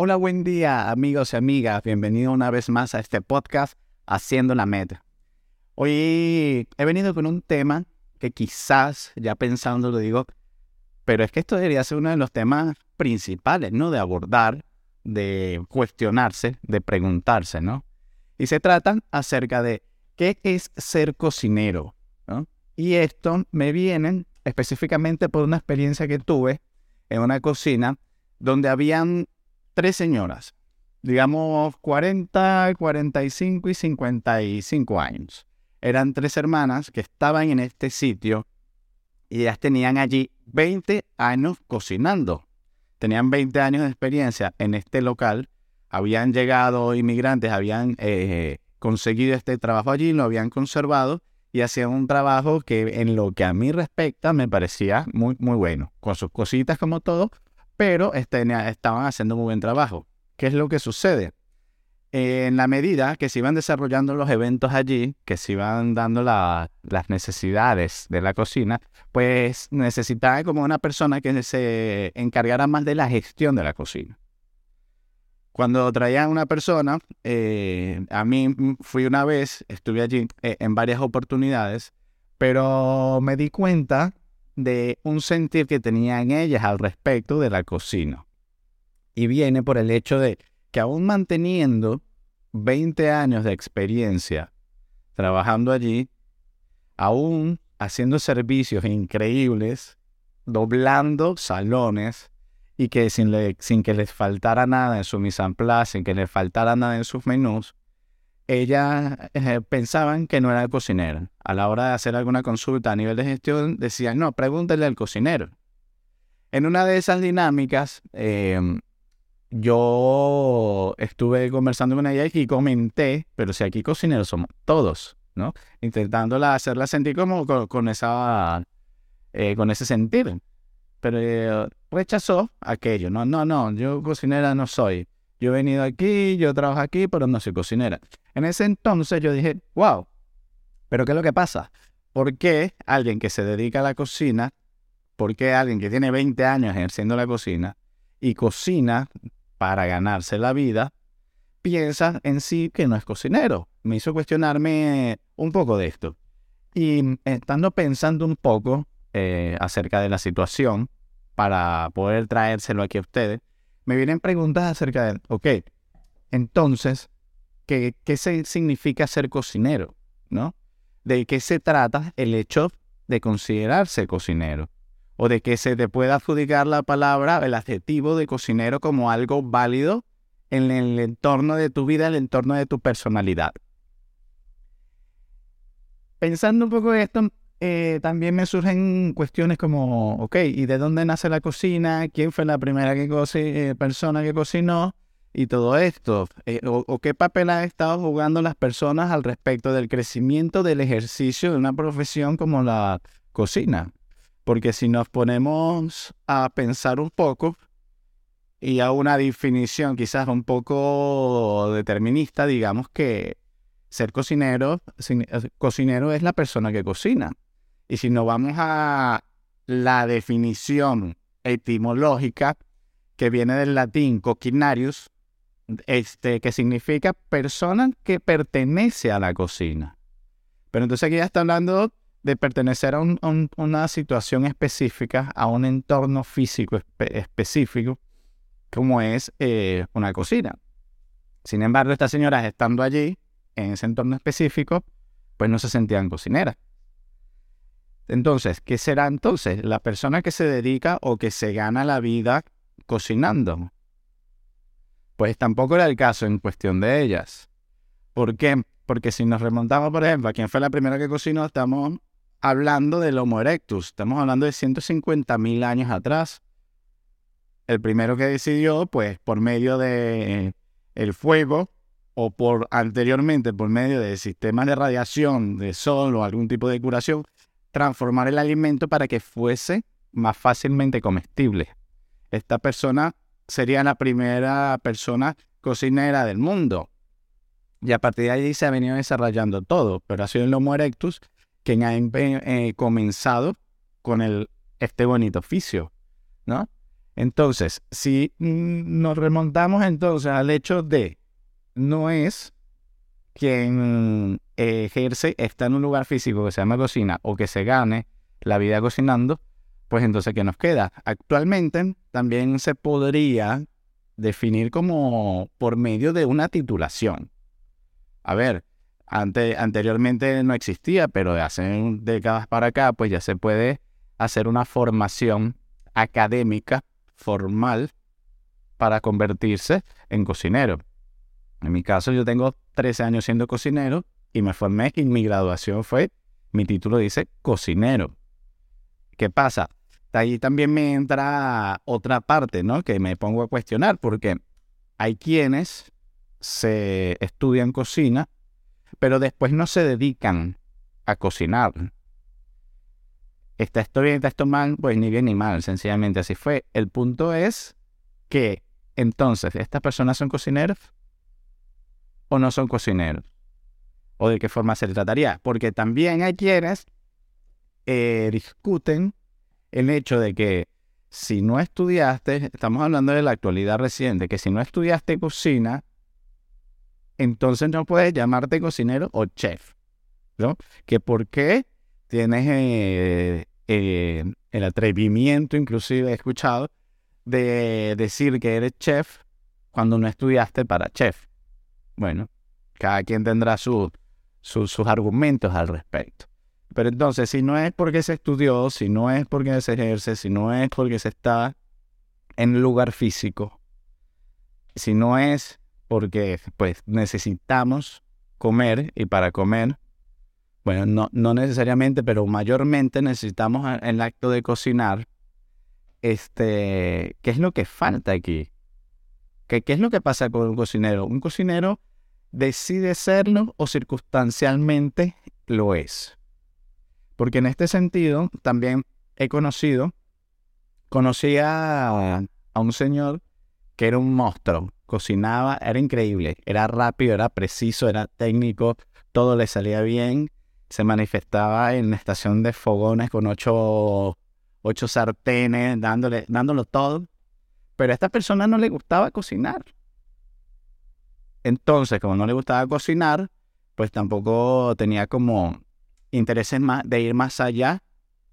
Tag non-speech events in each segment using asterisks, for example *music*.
Hola, buen día amigos y amigas. Bienvenido una vez más a este podcast Haciendo la Meta. Hoy he venido con un tema que quizás, ya pensando lo digo, pero es que esto debería ser uno de los temas principales, ¿no? De abordar, de cuestionarse, de preguntarse, ¿no? Y se trata acerca de qué es ser cocinero. Y esto me viene específicamente por una experiencia que tuve en una cocina donde habían tres señoras, digamos 40, 45 y 55 años. Eran tres hermanas que estaban en este sitio y ellas tenían allí 20 años cocinando. Tenían 20 años de experiencia en este local. Habían llegado inmigrantes, habían eh, conseguido este trabajo allí, lo habían conservado y hacían un trabajo que en lo que a mí respecta me parecía muy, muy bueno, con sus cositas como todo, pero este, estaban haciendo muy buen trabajo. ¿Qué es lo que sucede? en la medida que se iban desarrollando los eventos allí, que se iban dando las necesidades de la cocina, pues necesitaba como una persona que se encargara más de la gestión de la cocina. Cuando traían una persona, eh, a mí fui una vez, estuve allí eh, en varias oportunidades, pero me di cuenta de un sentir que tenían ellas al respecto de la cocina. Y viene por el hecho de que aún manteniendo 20 años de experiencia trabajando allí, aún haciendo servicios increíbles, doblando salones y que sin, sin que les faltara nada en su mise en place, sin que les faltara nada en sus menús, ellas eh, pensaban que no era el cocinero. A la hora de hacer alguna consulta a nivel de gestión, decían, no, pregúntele al cocinero. En una de esas dinámicas, em, yo estuve conversando con ella y comenté, pero si aquí cocineros somos todos, ¿no? Intentándola hacerla sentir como con, esa, eh, con ese sentir. Pero eh, rechazó aquello. No, no, no, yo cocinera no soy. Yo he venido aquí, yo trabajo aquí, pero no soy cocinera. En ese entonces yo dije, wow, pero ¿qué es lo que pasa? ¿Por qué alguien que se dedica a la cocina, por qué alguien que tiene 20 años ejerciendo la cocina y cocina para ganarse la vida, piensa en sí que no es cocinero? Me hizo cuestionarme un poco de esto. Y estando pensando un poco eh, acerca de la situación, para poder traérselo aquí a ustedes, me vienen preguntas acerca de, ok, entonces, ¿qué, significa ser cocinero? ¿No? ¿De qué se trata el hecho de considerarse cocinero? O de que se te pueda adjudicar la palabra, el adjetivo de cocinero como algo válido en el entorno de tu vida, en el entorno de tu personalidad. Pensando un poco esto, eh, también me surgen cuestiones como, ok, ¿y de dónde nace la cocina? ¿Quién fue la primera eh, persona que cocinó? Y todo esto. Eh, o, qué papel han estado jugando las personas al respecto del crecimiento del ejercicio de una profesión como la cocina? Porque si nos ponemos a pensar un poco y a una definición quizás un poco determinista, digamos que ser cocinero, cocinero es la persona que cocina. Y si nos vamos a la definición etimológica que viene del latín coquinarius, este, que significa persona que pertenece a la cocina. Pero entonces aquí ya está hablando de pertenecer a, una situación específica, a un entorno físico específico, como es eh, una cocina. Sin embargo, estas señoras estando allí, en ese entorno específico, pues no se sentían cocineras. Entonces, ¿qué será entonces? La persona que se dedica o que se gana la vida cocinando. Pues tampoco era el caso en cuestión de ellas. ¿Por qué? Porque si nos remontamos, por ejemplo, a quién fue la primera que cocinó, estamos hablando del Homo erectus. Estamos hablando de 150.000 años atrás. El primero que decidió, pues por medio de el fuego, o por anteriormente por medio de sistemas de radiación, de sol o algún tipo de curación, transformar el alimento para que fuese más fácilmente comestible. Esta persona sería la primera persona cocinera del mundo. Y a partir de ahí se ha venido desarrollando todo, pero ha sido el Homo erectus quien ha eh, comenzado con el, este bonito oficio, ¿no? Entonces, si mm, nos remontamos entonces al hecho de no es quien ejerce, está en un lugar físico que se llama cocina o que se gane la vida cocinando, pues entonces, ¿qué nos queda? Actualmente también se podría definir como por medio de una titulación. A ver, anteriormente no existía, pero de hace décadas para acá, pues ya se puede hacer una formación académica formal para convertirse en cocinero. En mi caso, yo tengo 13 años siendo cocinero y me formé y mi graduación fue, mi título dice cocinero. ¿Qué pasa? Ahí también me entra otra parte, ¿no? Que me pongo a cuestionar porque hay quienes se estudian cocina, pero después no se dedican a cocinar. Está esto bien, está esto mal, pues ni bien ni mal, sencillamente así fue. El punto es que entonces, ¿estas personas son cocineros o no son cocineros? ¿O de qué forma se trataría? Porque también hay quienes eh, discuten el hecho de que si no estudiaste, estamos hablando de la actualidad reciente, que si no estudiaste cocina, entonces no puedes llamarte cocinero o chef, ¿no? Que por qué tienes eh, eh, el atrevimiento, inclusive he escuchado, de decir que eres chef cuando no estudiaste para chef. Bueno, cada quien tendrá sus argumentos al respecto. Pero entonces, si no es porque se estudió, si no es porque se ejerce, si no es porque se está en lugar físico, si no es porque pues necesitamos comer y para comer, bueno, no, no necesariamente, pero mayormente necesitamos el acto de cocinar, este, ¿qué es lo que falta aquí? ¿Qué, ¿Qué es lo que pasa con un cocinero? Un cocinero decide serlo o circunstancialmente lo es. Porque en este sentido también he conocido, conocí a, un señor que era un monstruo, cocinaba, era increíble, era rápido, era preciso, era técnico, todo le salía bien, se manifestaba en la estación de fogones con ocho, ocho sartenes, dándole, dándolo todo, pero a esta persona no le gustaba cocinar. Entonces, como no le gustaba cocinar, pues tampoco tenía como intereses más, de ir más allá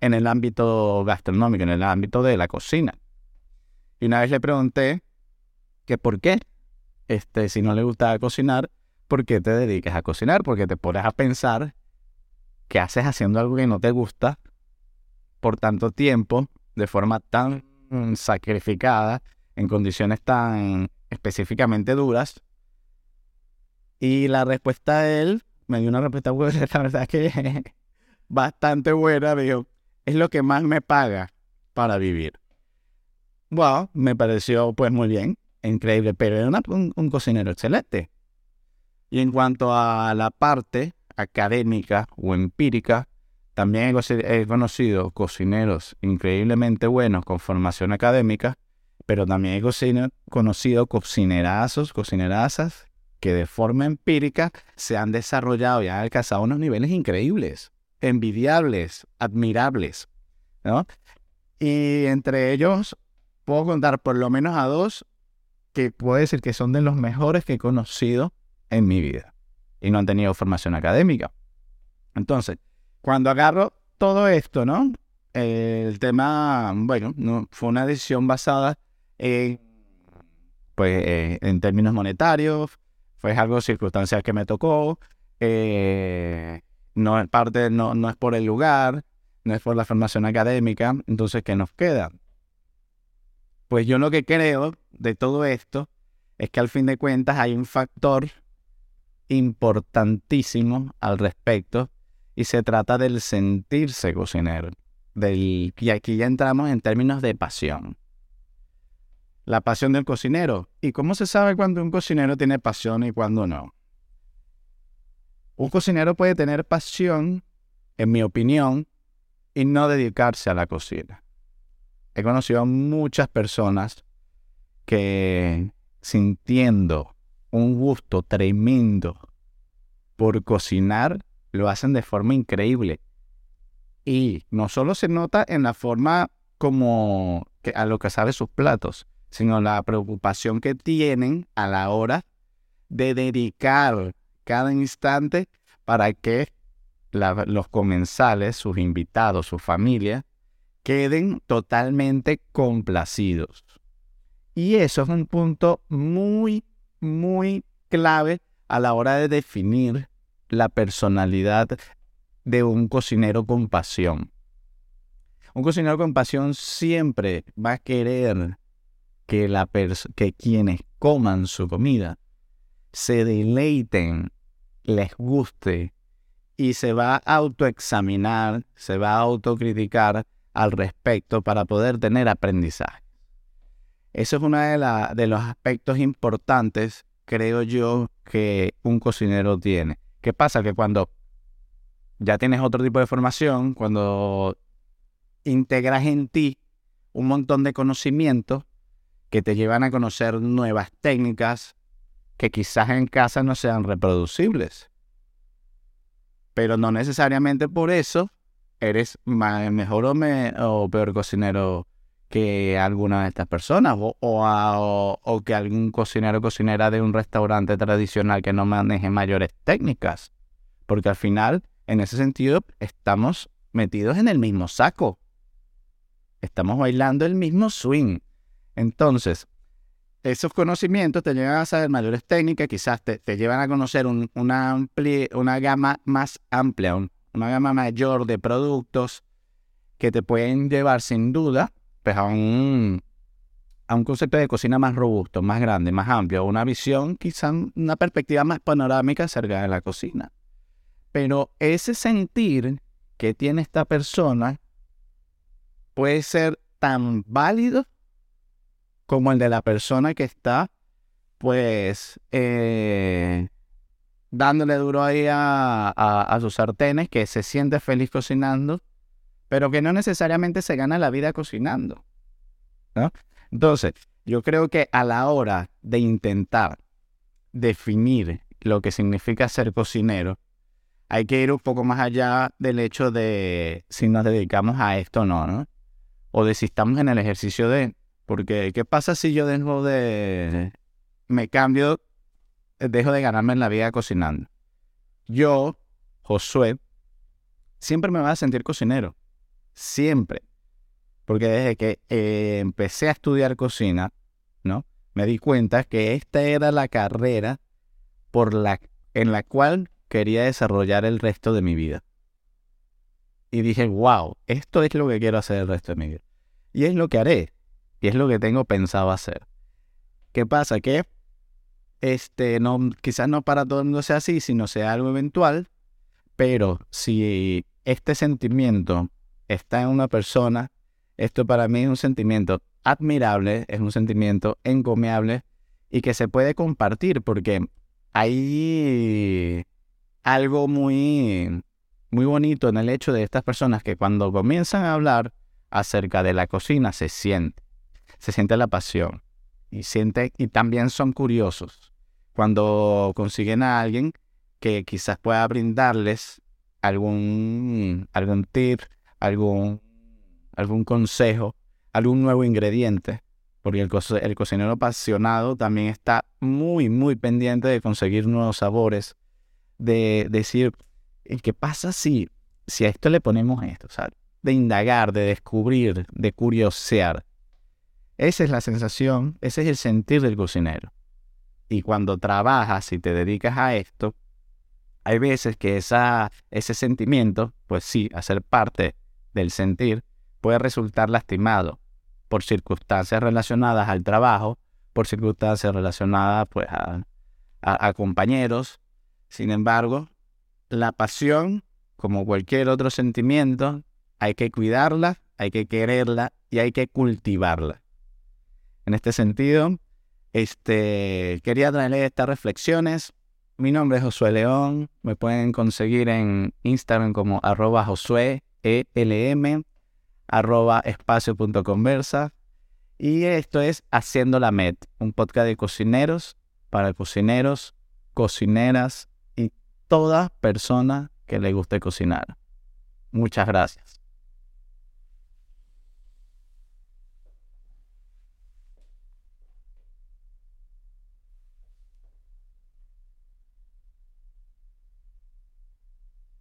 en el ámbito gastronómico, en el ámbito de la cocina. Y una vez le pregunté que por qué, este, si no le gustaba cocinar, ¿por qué te dedicas a cocinar? Porque te pones a pensar que haces haciendo algo que no te gusta por tanto tiempo, de forma tan sacrificada, en condiciones tan específicamente duras. Y la respuesta de él me dio una respuesta *laughs* la verdad que *laughs* bastante buena, dijo, es lo que más me paga para vivir. Wow, me pareció pues muy bien, increíble, pero era un, cocinero excelente. Y en cuanto a la parte académica o empírica, también he conocido cocineros increíblemente buenos con formación académica, pero también he conocido cocinerazos, cocinerazas que de forma empírica se han desarrollado y han alcanzado unos niveles increíbles, envidiables, admirables, ¿no? Y entre ellos puedo contar por lo menos a dos que puedo decir que son de los mejores que he conocido en mi vida y no han tenido formación académica. Entonces, cuando agarro todo esto, ¿no? El tema, bueno, no, fue una decisión basada pues, eh, en términos monetarios, fue algo circunstancial que me tocó. Eh, no es parte, no, no es por el lugar, no es por la formación académica. Entonces, ¿qué nos queda? Pues yo lo que creo de todo esto es que al fin de cuentas hay un factor importantísimo al respecto y se trata del sentirse cocinero. Del, y aquí ya entramos en términos de pasión la pasión del cocinero. ¿Y cómo se sabe cuando un cocinero tiene pasión y cuando no? Un cocinero puede tener pasión, en mi opinión, y no dedicarse a la cocina. He conocido a muchas personas que sintiendo un gusto tremendo por cocinar, lo hacen de forma increíble. Y no solo se nota en la forma como que a lo que sabe sus platos, sino la preocupación que tienen a la hora de dedicar cada instante para que los comensales, sus invitados, su familia, queden totalmente complacidos. Y eso es un punto muy, muy clave a la hora de definir la personalidad de un cocinero con pasión. Un cocinero con pasión siempre va a querer que, la que quienes coman su comida se deleiten, les guste y se va a autoexaminar, se va a autocriticar al respecto para poder tener aprendizaje. Eso es uno de, de los aspectos importantes, creo yo, que un cocinero tiene. ¿Qué pasa? Que cuando ya tienes otro tipo de formación, cuando integras en ti un montón de conocimientos que te llevan a conocer nuevas técnicas que quizás en casa no sean reproducibles. Pero no necesariamente por eso eres mejor o, peor cocinero que alguna de estas personas o, o, que algún cocinero o cocinera de un restaurante tradicional que no maneje mayores técnicas. Porque al final, en ese sentido, estamos metidos en el mismo saco. Estamos bailando el mismo swing. Entonces, esos conocimientos te llevan a saber mayores técnicas, quizás te, llevan a conocer una, una gama más amplia, una gama mayor de productos que te pueden llevar sin duda pues, a, un, a un concepto de cocina más robusto, más grande, más amplio, una visión, quizás una perspectiva más panorámica acerca de la cocina. Pero ese sentir que tiene esta persona puede ser tan válido como el de la persona que está, pues, eh, dándole duro ahí a, sus sartenes, que se siente feliz cocinando, pero que no necesariamente se gana la vida cocinando. ¿no? Entonces, yo creo que a la hora de intentar definir lo que significa ser cocinero, hay que ir un poco más allá del hecho de si nos dedicamos a esto o no, ¿no? O de si estamos en el ejercicio de, porque ¿qué pasa si yo dejo de, me cambio dejo de ganarme en la vida cocinando. Yo, Josué, siempre me voy a sentir cocinero. Siempre. Porque desde que eh, empecé a estudiar cocina, ¿no? Me di cuenta que esta era la carrera por la, en la cual quería desarrollar el resto de mi vida. Y dije, wow, esto es lo que quiero hacer el resto de mi vida. Y es lo que haré. Y es lo que tengo pensado hacer. ¿Qué pasa? Que este, no, quizás no para todo el mundo sea así, sino sea algo eventual, pero si este sentimiento está en una persona, esto para mí es un sentimiento admirable, es un sentimiento encomiable y que se puede compartir porque hay algo muy, muy bonito en el hecho de estas personas que cuando comienzan a hablar acerca de la cocina se siente, se siente la pasión y siente y también son curiosos cuando consiguen a alguien que quizás pueda brindarles algún, algún tip, algún, algún consejo, algún nuevo ingrediente. Porque el, el cocinero apasionado también está muy, muy pendiente de conseguir nuevos sabores, de decir, ¿qué pasa si, si a esto le ponemos esto? De indagar, de descubrir, de curiosear. Esa es la sensación, ese es el sentir del cocinero. Y cuando trabajas y te dedicas a esto, hay veces que esa, ese sentimiento, pues sí, hacer parte del sentir, puede resultar lastimado por circunstancias relacionadas al trabajo, por circunstancias relacionadas pues a, a compañeros. Sin embargo, la pasión, como cualquier otro sentimiento, hay que cuidarla, hay que quererla y hay que cultivarla. En este sentido, este, quería traerles estas reflexiones Mi nombre es Josué León. Me pueden conseguir en Instagram como arroba Josué ELM, arroba espacio.conversa. Y esto es Haciendo la Med, un podcast de cocineros para cocineros, cocineras y toda persona que le guste cocinar. Muchas gracias.